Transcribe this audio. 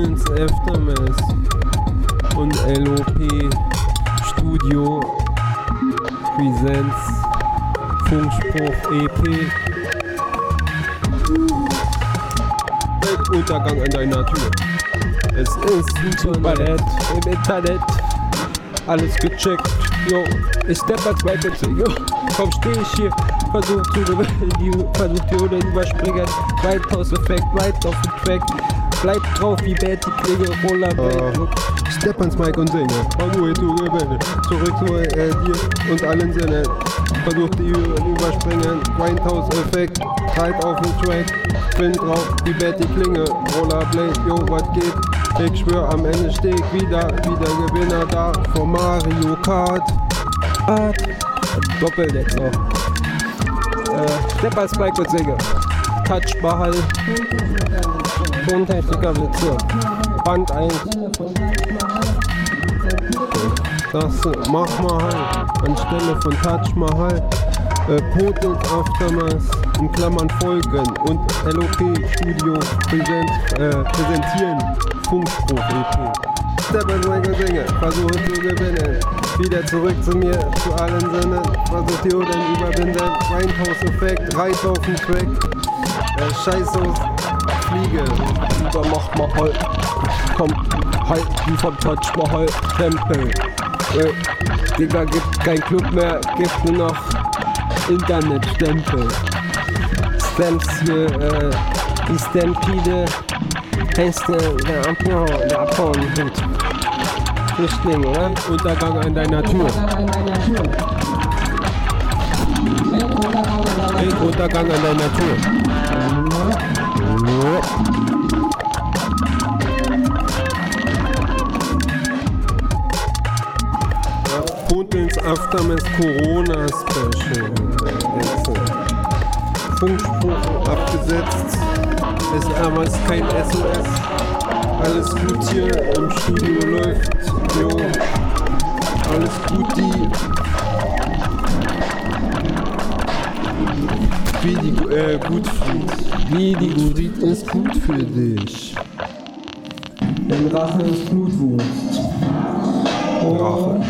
Pudelns Aftermath und LOP Studio Presents Funkspruch EP Weltuntergang an deiner Tür. Es ist super nett im Internet. Alles gecheckt. Jo, ich step als weiter zu. Jo, komm, steh ich hier. Versuch zu die versucht die Hürde überspringen. Whitehouse-Effekt, right auf den Track. Bleib drauf wie Betty Klinge, Rollerblade. Uh. Step ans Mic und singe. Versuche zu gewinnen. Zurück zu äh, dir und allen Sinnen. Versuch die Hürden überspringen. Grindhouse-Effekt, right auf den Track. Bin drauf wie Betty Klinge, Rollerblade. Jo, was geht? Ich schwör, am Ende steh ich wieder, wieder Gewinner da vor Mario Kart. Art. Doppeldeck noch. Äh, Step Spike und singe. Touch Mahal. Blitze. Band 1. Das mach mal halt anstelle von Touch Mahal. Äh, Potent Aftermath in Klammern folgen und LOP Studio präsent, äh, präsentieren Funkspruch EP. Stepper Sänger Sänger, versuche zu gewinnen. Wieder zurück zu mir, zu allen Sinnen. Versuch die Hürden überwinden. Grindhouse-Effekt, Reit auf den Track. Äh, Scheiß aus Fliege. Über mach mal halt. Kommt halt wie vom Touch mal halt Tempel. Äh, Digga, gibt kein Club mehr, gibt nur noch Internetstempel. Stamps hier, äh, die Stampede. Heißt der, der Abhauen, der Abhauen Hut. Flüchtling, oder? Untergang an deiner Tür. Untergang Putin's Aftermath Corona Special. Funkspruch abgesetzt. Es ist ist kein SOS. Alles gut hier im Studio läuft. Jo. Alles gut, die. Wie die äh, gut Wie die Gutfried ist gut für dich. Denn Rache ist Blutwurst. Rache.